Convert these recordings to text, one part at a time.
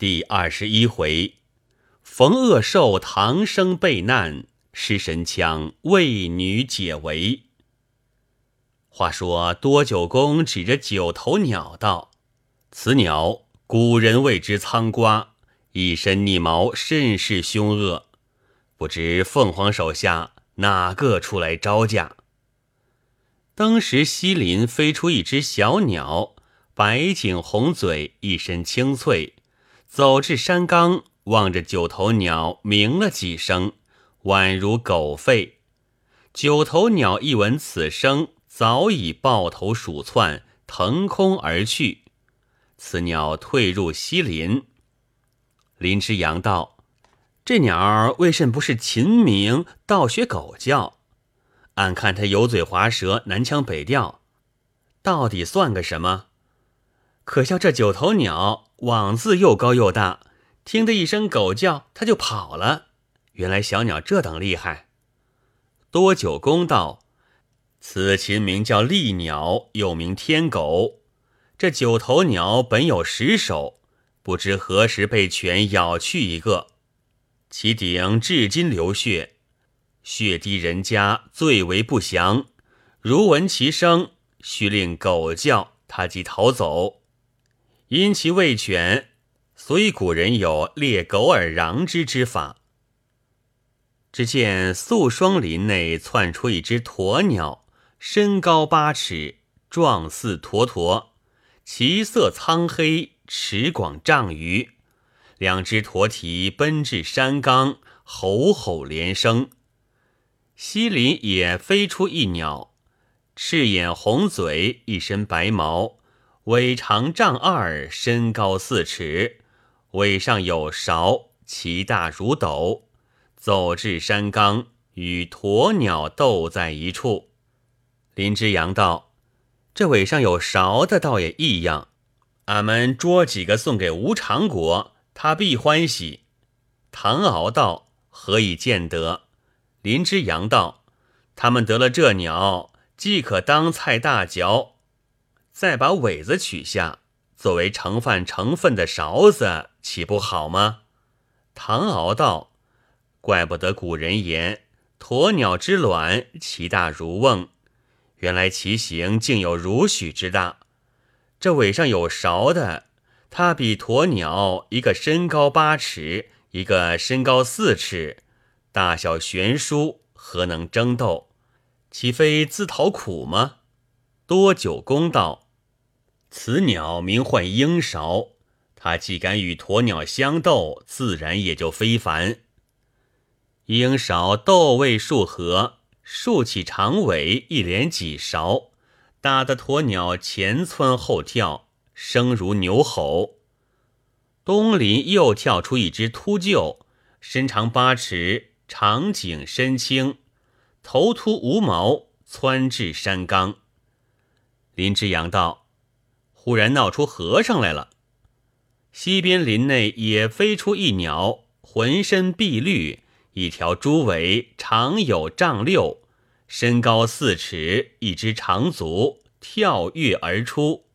第二十一回，逢恶兽唐生被难，失神枪为女解围。话说多九公指着九头鸟道：“此鸟古人谓之苍瓜，一身逆毛，甚是凶恶。不知凤凰手下哪个出来招架？”当时西林飞出一只小鸟，白颈红嘴，一身青翠。走至山冈，望着九头鸟鸣了几声，宛如狗吠。九头鸟一闻此声，早已抱头鼠窜，腾空而去。此鸟退入西林。林之阳道：“这鸟儿为甚不是禽鸣，倒学狗叫？俺看它油嘴滑舌，南腔北调，到底算个什么？可笑这九头鸟！”网子又高又大，听得一声狗叫，它就跑了。原来小鸟这等厉害。多九公道：“此禽名叫利鸟，又名天狗。这九头鸟本有十首，不知何时被犬咬去一个，其顶至今流血，血滴人家，最为不祥。如闻其声，须令狗叫，它即逃走。”因其未全，所以古人有猎狗而攘之之法。只见素霜林内窜出一只鸵鸟，身高八尺，状似驼驼，其色苍黑，齿广丈余。两只驼蹄奔至山冈，吼吼连声。西林也飞出一鸟，赤眼红嘴，一身白毛。尾长丈二，身高四尺，尾上有勺，其大如斗。走至山冈，与鸵鸟斗在一处。林之阳道：“这尾上有勺的，倒也异样。俺们捉几个送给吴长国，他必欢喜。”唐敖道：“何以见得？”林之阳道：“他们得了这鸟，既可当菜大嚼。”再把尾子取下，作为盛饭盛粪的勺子，岂不好吗？唐敖道：“怪不得古人言鸵鸟之卵，其大如瓮。原来其形竟有如许之大。这尾上有勺的，它比鸵鸟一个身高八尺，一个身高四尺，大小悬殊，何能争斗？岂非自讨苦吗？”多久公道。此鸟名唤鹰勺，它既敢与鸵鸟相斗，自然也就非凡。鹰勺斗未数合，竖起长尾，一连几勺，打得鸵鸟前窜后跳，声如牛吼。东林又跳出一只秃鹫，身长八尺，长颈身轻，头秃无毛，窜至山冈。林之阳道。忽然闹出和尚来了。西边林内也飞出一鸟，浑身碧绿，一条猪尾长有丈六，身高四尺，一只长足，跳跃而出，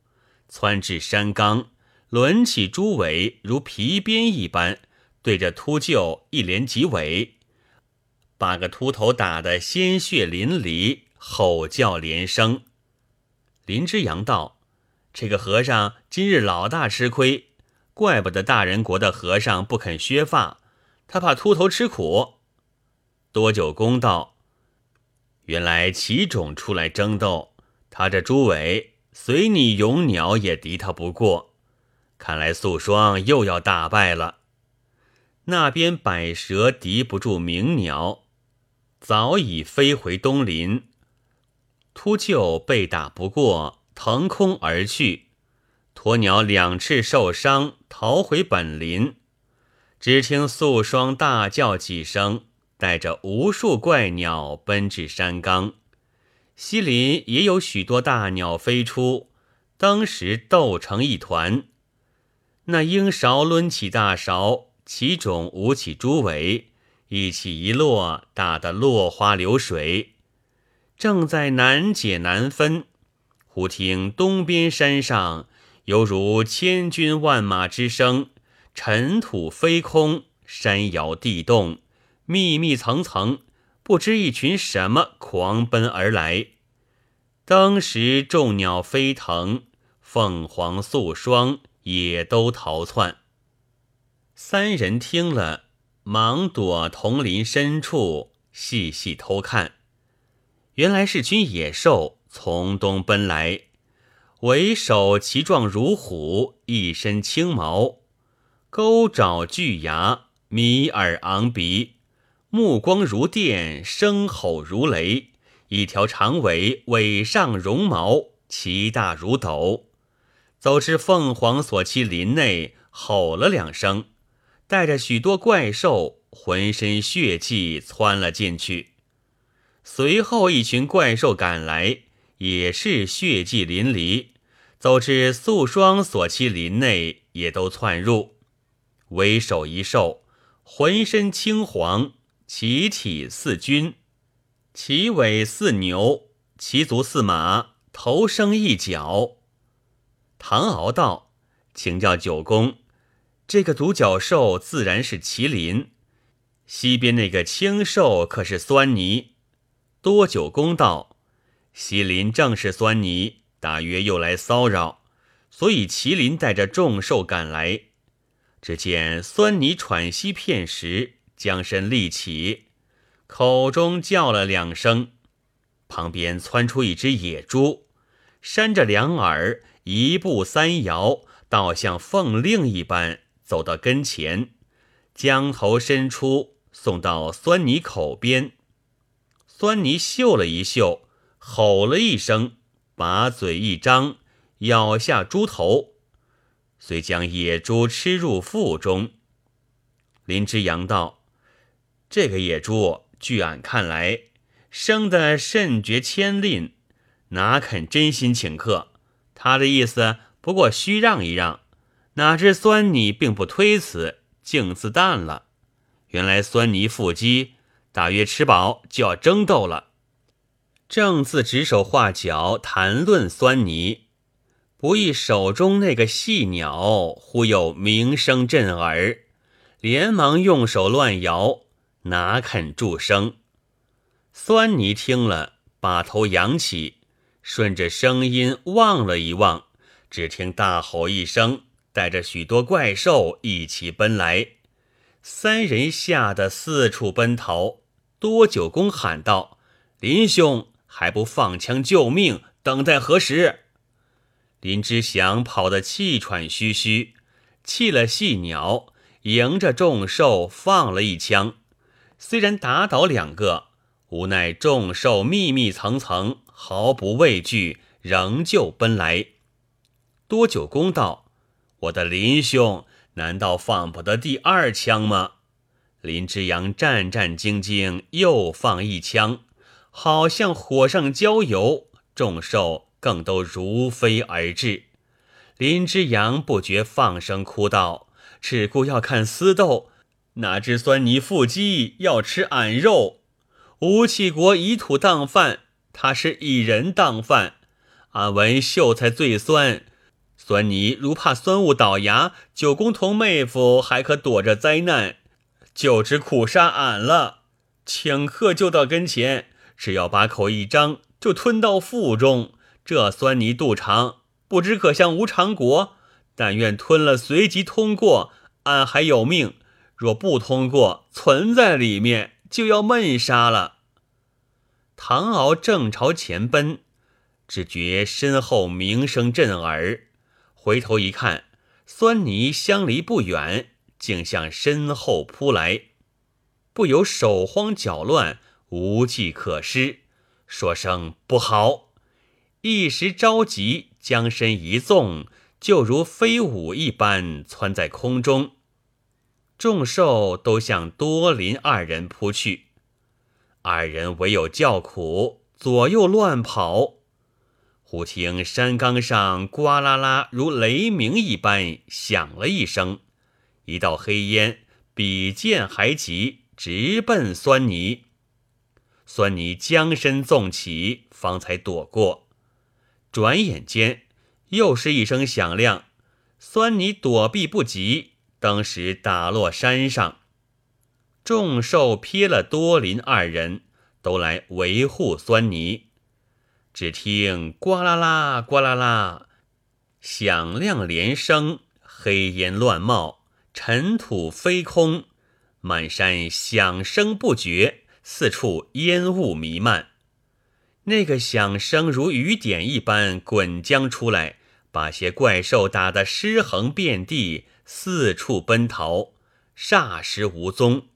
窜至山冈，抡起猪尾如皮鞭一般，对着秃鹫一连几尾，把个秃头打得鲜血淋漓，吼叫连声。林之阳道。这个和尚今日老大吃亏，怪不得大人国的和尚不肯削发，他怕秃头吃苦。多久公道，原来奇种出来争斗，他这朱伟随你勇鸟也敌他不过，看来素霜又要大败了。那边百蛇敌不住鸣鸟，早已飞回东林，秃鹫被打不过。腾空而去，鸵鸟两翅受伤，逃回本林。只听素霜大叫几声，带着无数怪鸟奔至山冈。西林也有许多大鸟飞出，当时斗成一团。那鹰勺抡起大勺，其种舞起猪尾，一起一落，打得落花流水，正在难解难分。忽听东边山上犹如千军万马之声，尘土飞空，山摇地动，密密层层，不知一群什么狂奔而来。当时众鸟飞腾，凤凰素霜也都逃窜。三人听了，忙躲丛林深处，细细偷看，原来是群野兽从东奔来。为首其状如虎，一身青毛，钩爪巨牙，迷耳昂鼻，目光如电，声吼如雷。一条长尾，尾上绒毛，其大如斗。走至凤凰所栖林内，吼了两声，带着许多怪兽，浑身血气窜了进去。随后一群怪兽赶来，也是血迹淋漓。走至素霜所栖林内，也都窜入。为首一兽，浑身青黄，其体似君，其尾似牛，其足似马，头生一角。唐敖道：“请教九公，这个独角兽自然是麒麟，西边那个青兽可是酸泥？”多九公道：“西林正是酸泥。”大约又来骚扰，所以麒麟带着众兽赶来。只见酸泥喘息片时，将身立起，口中叫了两声，旁边窜出一只野猪，扇着两耳，一步三摇，倒像凤令一般，走到跟前，将头伸出，送到酸泥口边。酸泥嗅了一嗅，吼了一声。把嘴一张，咬下猪头，遂将野猪吃入腹中。林之阳道：“这个野猪，据俺看来，生得甚觉谦吝，哪肯真心请客？他的意思不过虚让一让。哪知酸泥并不推辞，竟自淡了。原来酸泥腹肌，大约吃饱就要争斗了。”正自指手画脚谈论酸泥，不意手中那个细鸟忽有鸣声震耳，连忙用手乱摇，哪肯住声。酸泥听了，把头扬起，顺着声音望了一望，只听大吼一声，带着许多怪兽一起奔来，三人吓得四处奔逃。多九公喊道：“林兄！”还不放枪救命？等待何时？林之祥跑得气喘吁吁，弃了细鸟，迎着众兽放了一枪。虽然打倒两个，无奈众兽密密层层，毫不畏惧，仍旧奔来。多久公道：“我的林兄，难道放不得第二枪吗？”林之阳战战兢兢，又放一枪。好像火上浇油，众兽更都如飞而至。林之阳不觉放声哭道：“只顾要看私斗，哪知酸泥腹肌要吃俺肉？吴起国以土当饭，他是以人当饭。俺闻秀才最酸，酸泥如怕酸雾倒牙，九公同妹夫还可躲着灾难，就只苦杀俺了。请客就到跟前。”只要把口一张，就吞到腹中。这酸泥肚肠，不知可像无常国？但愿吞了，随即通过，俺还有命；若不通过，存在里面，就要闷杀了。唐敖正朝前奔，只觉身后鸣声震耳，回头一看，酸泥相离不远，竟向身后扑来，不由手慌脚乱。无计可施，说声不好，一时着急，将身一纵，就如飞舞一般窜在空中。众兽都向多林二人扑去，二人唯有叫苦，左右乱跑。忽听山岗上呱啦啦如雷鸣一般响了一声，一道黑烟比剑还急，直奔酸泥。酸泥将身纵起，方才躲过。转眼间，又是一声响亮，酸泥躲避不及，当时打落山上。众兽瞥了多林二人，都来维护酸泥。只听呱啦啦，呱啦啦，响亮连声，黑烟乱冒，尘土飞空，满山响声不绝，四处烟雾弥漫。那个响声如雨点一般滚将出来，把些怪兽打得尸横遍地，四处奔逃，霎时无踪。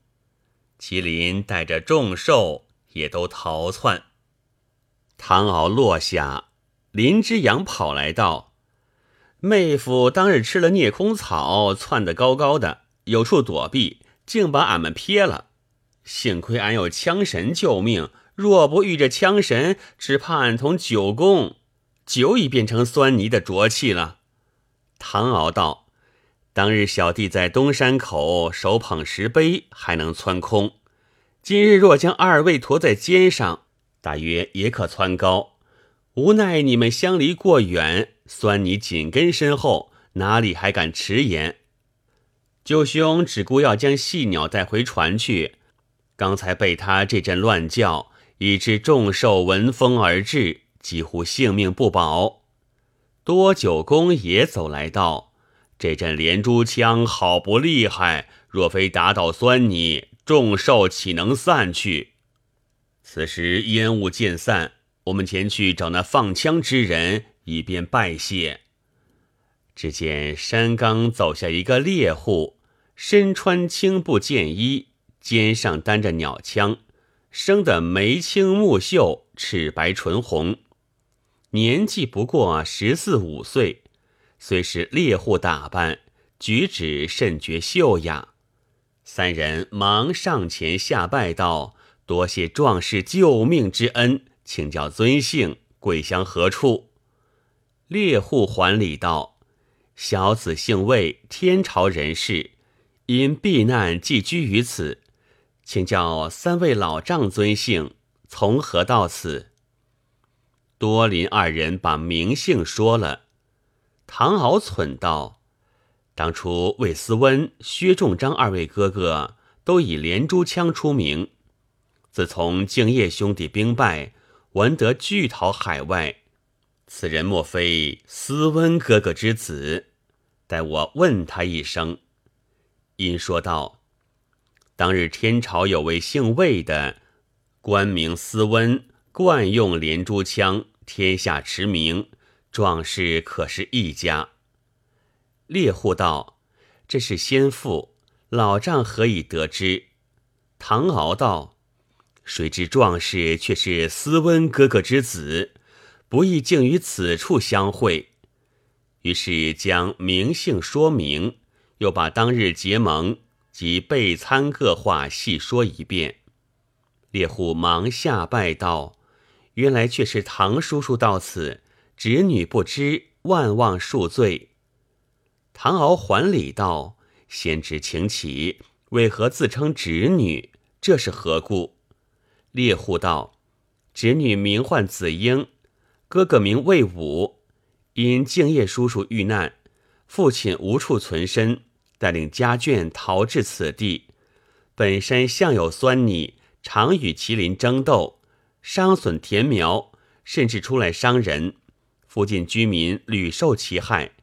麒麟带着众兽也都逃窜。唐敖落下，林之阳跑来道：“妹夫当日吃了孽空草，窜得高高的，有处躲避，竟把俺们撇了。幸亏俺有枪神救命，若不遇着枪神，只怕俺同九公久已变成酸泥的浊气了。”唐敖道。当日小弟在东山口手捧石碑，还能窜空；今日若将二位驮在肩上，大约也可窜高。无奈你们相离过远，酸泥紧跟身后，哪里还敢迟延？舅兄只顾要将细鸟带回船去，刚才被他这阵乱叫，以致众兽闻风而至，几乎性命不保。多九公也走来道。这阵连珠枪好不厉害，若非打倒酸泥，众兽岂能散去？此时烟雾渐散，我们前去找那放枪之人，以便拜谢。只见山冈走下一个猎户，身穿青布箭衣，肩上担着鸟枪，生得眉清目秀，齿白唇红，年纪不过十四五岁。虽是猎户打扮，举止甚觉秀雅。三人忙上前下拜道：“多谢壮士救命之恩，请教尊姓，贵乡何处？”猎户还礼道：“小子姓魏，天朝人士，因避难寄居于此，请教三位老丈尊姓，从何到此？”多林二人把名姓说了。唐敖忖道：“当初魏思温、薛仲章二位哥哥都以连珠枪出名。自从敬业兄弟兵败，闻得拒逃海外，此人莫非思温哥哥之子？待我问他一声。”因说道：“当日天朝有位姓魏的，官名思温，惯用连珠枪，天下驰名。”壮士可是一家。猎户道：“这是先父，老丈何以得知？”唐敖道：“谁知壮士却是斯温哥哥之子，不易竟于此处相会。”于是将名姓说明，又把当日结盟及备餐各话细说一遍。猎户忙下拜道：“原来却是唐叔叔到此。”侄女不知，万望恕罪。唐敖还礼道：“先知请起，为何自称侄女？这是何故？”猎户道：“侄女名唤子英，哥哥名魏武。因敬业叔叔遇难，父亲无处存身，带领家眷逃至此地。本山向有酸泥，常与麒麟争斗，伤损田苗，甚至出来伤人。”附近居民屡受其害，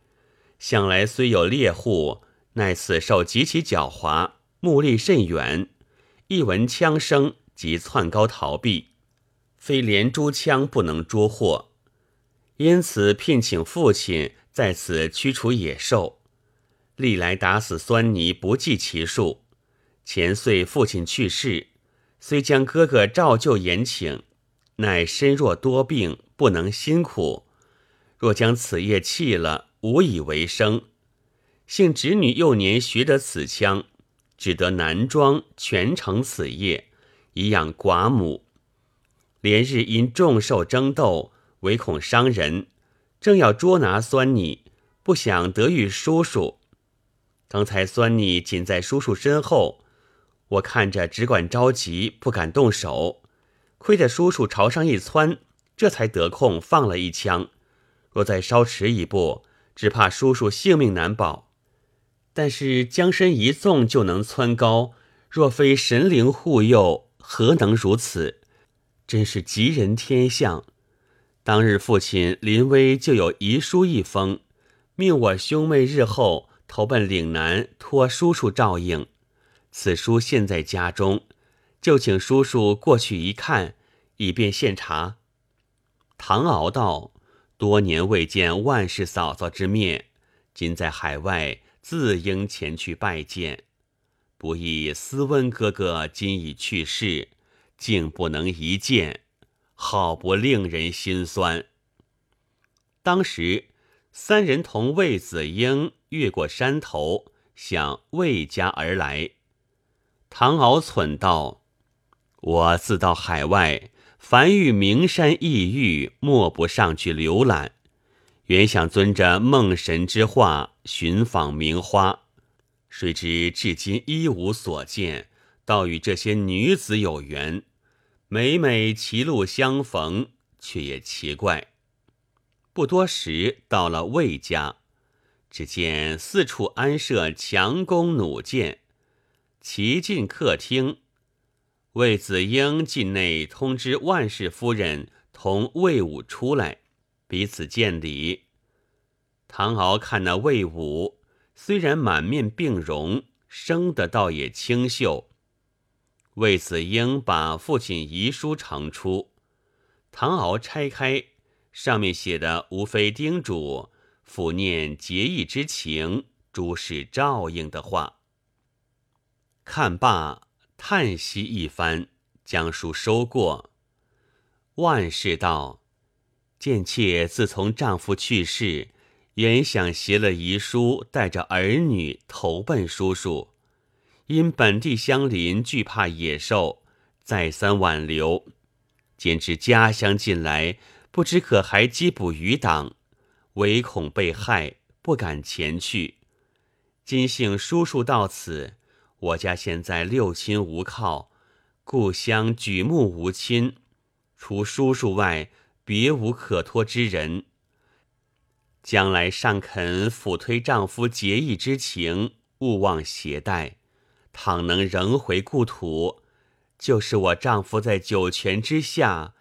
想来虽有猎户，奈此兽极其狡猾，目力甚远，一闻枪声即窜高逃避，非连珠枪不能捉获。因此聘请父亲在此驱除野兽，历来打死酸泥不计其数。前岁父亲去世，虽将哥哥照旧延请，乃身弱多病，不能辛苦。若将此业弃了，无以为生。幸侄女幼年学得此枪，只得男装全承此业，以养寡母。连日因众兽争斗，唯恐伤人，正要捉拿酸你，不想得遇叔叔。刚才酸你紧在叔叔身后，我看着只管着急，不敢动手。亏得叔叔朝上一窜，这才得空放了一枪。若再稍迟一步，只怕叔叔性命难保。但是将身一纵就能蹿高，若非神灵护佑，何能如此？真是吉人天相。当日父亲临危就有遗书一封，命我兄妹日后投奔岭南，托叔叔照应。此书现在家中，就请叔叔过去一看，以便现查。唐敖道：“多年未见万氏嫂嫂之面，今在海外。”自应前去拜见，不意斯温哥哥今已去世，竟不能一见，好不令人心酸。当时三人同魏子英越过山头，向魏家而来。唐敖忖道：“我自到海外，凡遇名山异域，莫不上去浏览。”原想遵着梦神之话寻访名花，谁知至今一无所见，倒与这些女子有缘，每每歧路相逢，却也奇怪。不多时，到了魏家，只见四处安设强弓弩箭，齐进客厅。魏子英进内通知万氏夫人同魏武出来。彼此见礼，唐敖看那魏武，虽然满面病容，生得倒也清秀。魏子英把父亲遗书呈出，唐敖拆开，上面写的无非叮嘱抚念结义之情，诸事照应的话。看罢，叹息一番，将书收过。万事道。贱妾自从丈夫去世，原想携了遗书，带着儿女投奔叔叔，因本地乡邻，惧怕野兽，再三挽留，兼知家乡近来，不知可还缉捕余党，唯恐被害，不敢前去。今幸叔叔到此，我家现在六亲无靠，故乡举目无亲，除叔叔外。别无可托之人，将来尚肯抚推丈夫结义之情，勿忘携带。倘能仍回故土，就是我丈夫在九泉之下，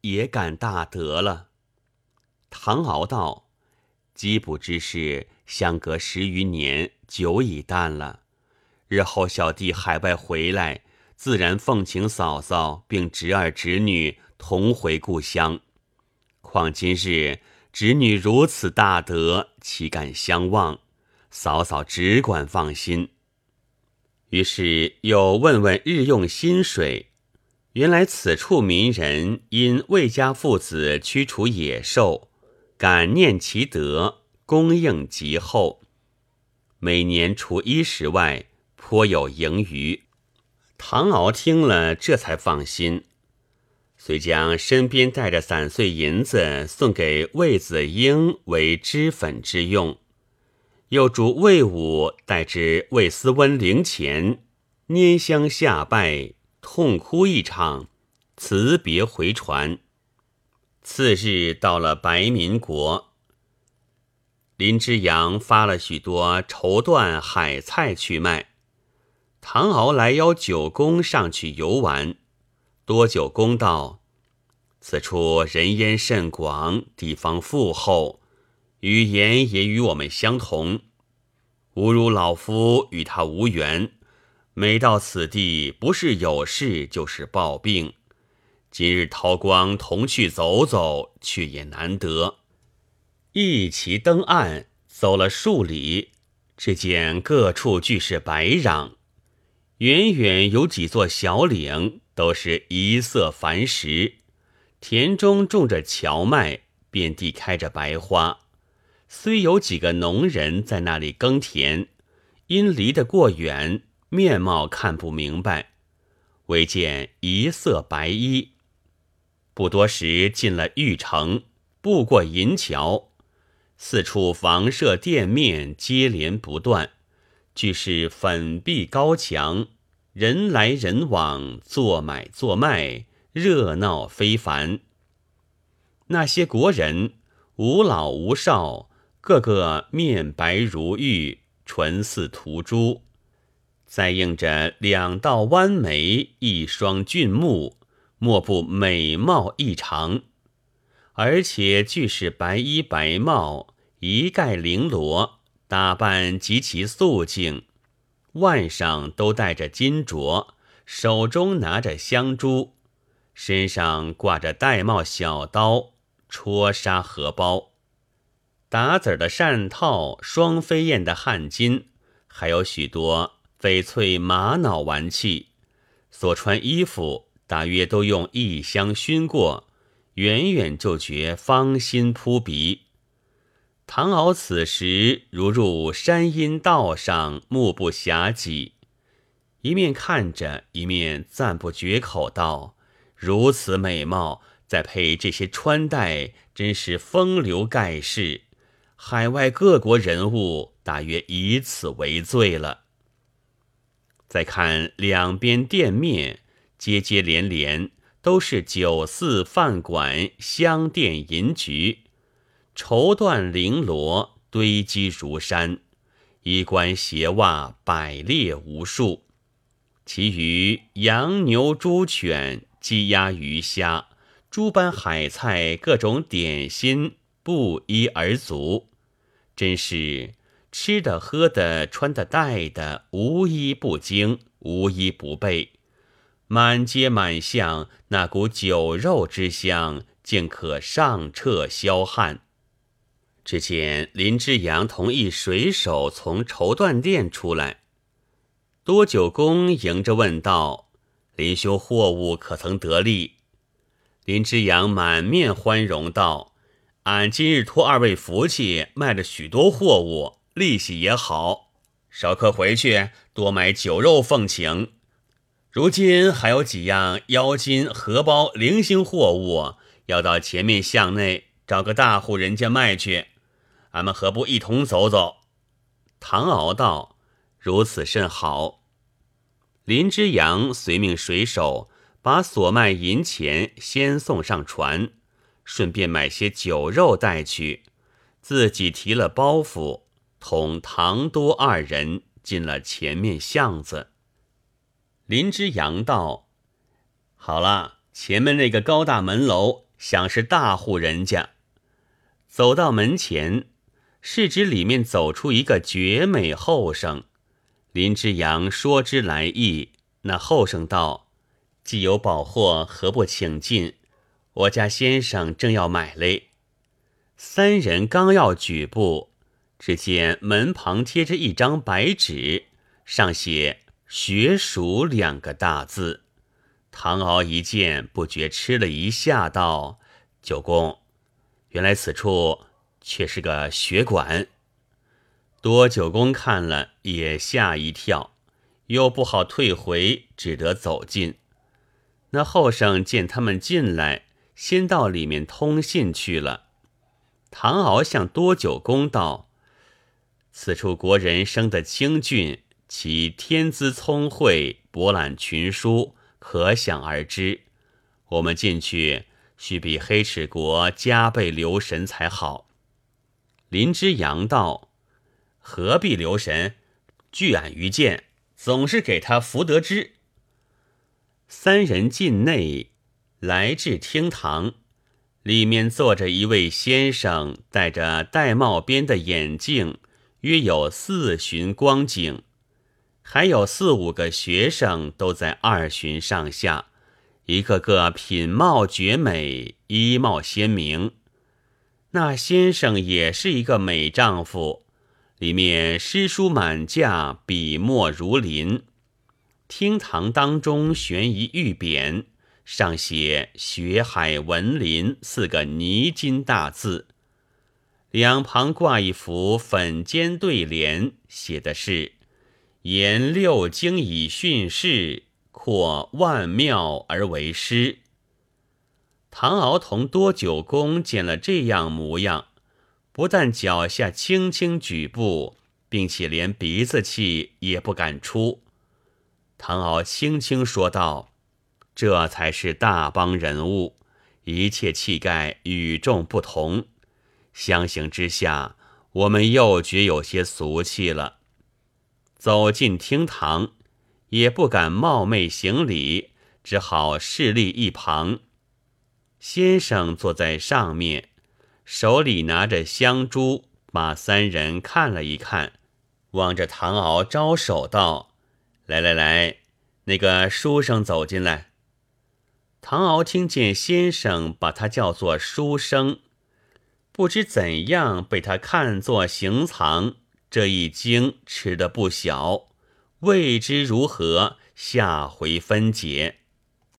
也感大德了。唐敖道：“缉捕之事相隔十余年，久已淡了。日后小弟海外回来，自然奉请嫂嫂并侄儿侄女同回故乡。”况今日侄女如此大德，岂敢相忘？嫂嫂只管放心。于是又问问日用薪水。原来此处民人因魏家父子驱除野兽，感念其德，供应极厚，每年除衣食外，颇有盈余。唐敖听了，这才放心。遂将身边带着散碎银子送给魏子英为脂粉之用，又嘱魏武带至魏思温灵前拈香下拜，痛哭一场，辞别回船。次日到了白民国，林之阳发了许多绸缎海菜去卖，唐敖来邀九公上去游玩。多久公道，此处人烟甚广，地方富厚，语言也与我们相同。吾如老夫与他无缘，每到此地，不是有事就是抱病。今日韬光同去走走，却也难得。一齐登岸，走了数里，只见各处俱是白壤，远远有几座小岭。都是一色繁石，田中种着荞麦，遍地开着白花。虽有几个农人在那里耕田，因离得过远，面貌看不明白，唯见一色白衣。不多时，进了玉城，步过银桥，四处房舍店面接连不断，俱是粉壁高墙。人来人往，做买做卖，热闹非凡。那些国人无老无少，个个面白如玉，唇似涂朱，再映着两道弯眉，一双俊目，莫不美貌异常。而且俱是白衣白帽，一概绫罗，打扮极其素净，腕上都戴着金镯，手中拿着香珠，身上挂着玳瑁小刀、戳纱荷包、打子的扇套、双飞燕的汗巾，还有许多翡翠玛瑙玩器。所穿衣服大约都用异香熏过。远远就觉芳心扑鼻。唐敖此时如入山阴道上，目不暇给，一面看着，一面赞不绝口道：“如此美貌，再配这些穿戴，真是风流盖世。海外各国人物大约以此为最了。”再看两边店面，接接连连。都是酒肆饭馆、香店银局，绸缎绫罗堆积如山，衣冠鞋袜百列无数。其余羊牛猪犬、鸡鸭鱼虾、诸般海菜、各种点心不一而足，真是吃的、喝的、穿的、戴的，无一不精，无一不备。满街满巷，那股酒肉之香，竟可上彻消汗。只见林之阳同一水手从绸缎店出来，多九公迎着问道：“林兄货物可曾得利？”林之阳满面欢容道：“俺今日托二位福气，卖了许多货物，利息也好。少客回去多买酒肉奉请。”如今还有几样腰金、荷包、零星货物，要到前面巷内找个大户人家卖去。俺们何不一同走走？唐敖道：“如此甚好。”林之阳随命水手把所卖银钱先送上船，顺便买些酒肉带去，自己提了包袱，同唐多二人进了前面巷子。林之阳道：“好了，前面那个高大门楼，想是大户人家。”走到门前，是指里面走出一个绝美后生。林之阳说之来意，那后生道：“既有宝货，何不请进？我家先生正要买嘞。”三人刚要举步，只见门旁贴着一张白纸，上写。学蜀两个大字，唐敖一见，不觉吃了一下，道：“九公，原来此处却是个学馆。”多九公看了也吓一跳，又不好退回，只得走进。那后生见他们进来，先到里面通信去了。唐敖向多九公道：“此处国人生得清俊。”其天资聪慧，博览群书，可想而知。我们进去，须比黑齿国加倍留神才好。林之阳道：“何必留神？据俺愚见，总是给他福德之。”三人进内，来至厅堂，里面坐着一位先生，戴着玳瑁边的眼镜，约有四旬光景。还有四五个学生都在二旬上下，一个个品貌绝美，衣帽鲜明。那先生也是一个美丈夫，里面诗书满架，笔墨如林。厅堂当中悬一玉匾，上写“学海文林”四个泥金大字，两旁挂一幅粉尖对联，写的是。言六经以训示，扩万妙而为师。唐敖同多九公见了这样模样，不但脚下轻轻举步，并且连鼻子气也不敢出。唐敖轻轻说道：“这才是大帮人物，一切气概与众不同。相形之下，我们又觉有些俗气了。”走进厅堂，也不敢冒昧行礼，只好侍立一旁。先生坐在上面，手里拿着香珠，把三人看了一看，望着唐敖招手道：“来来来，那个书生走进来。”唐敖听见先生把他叫做书生，不知怎样被他看作行藏，这一惊吃得不小，未知如何，下回分解。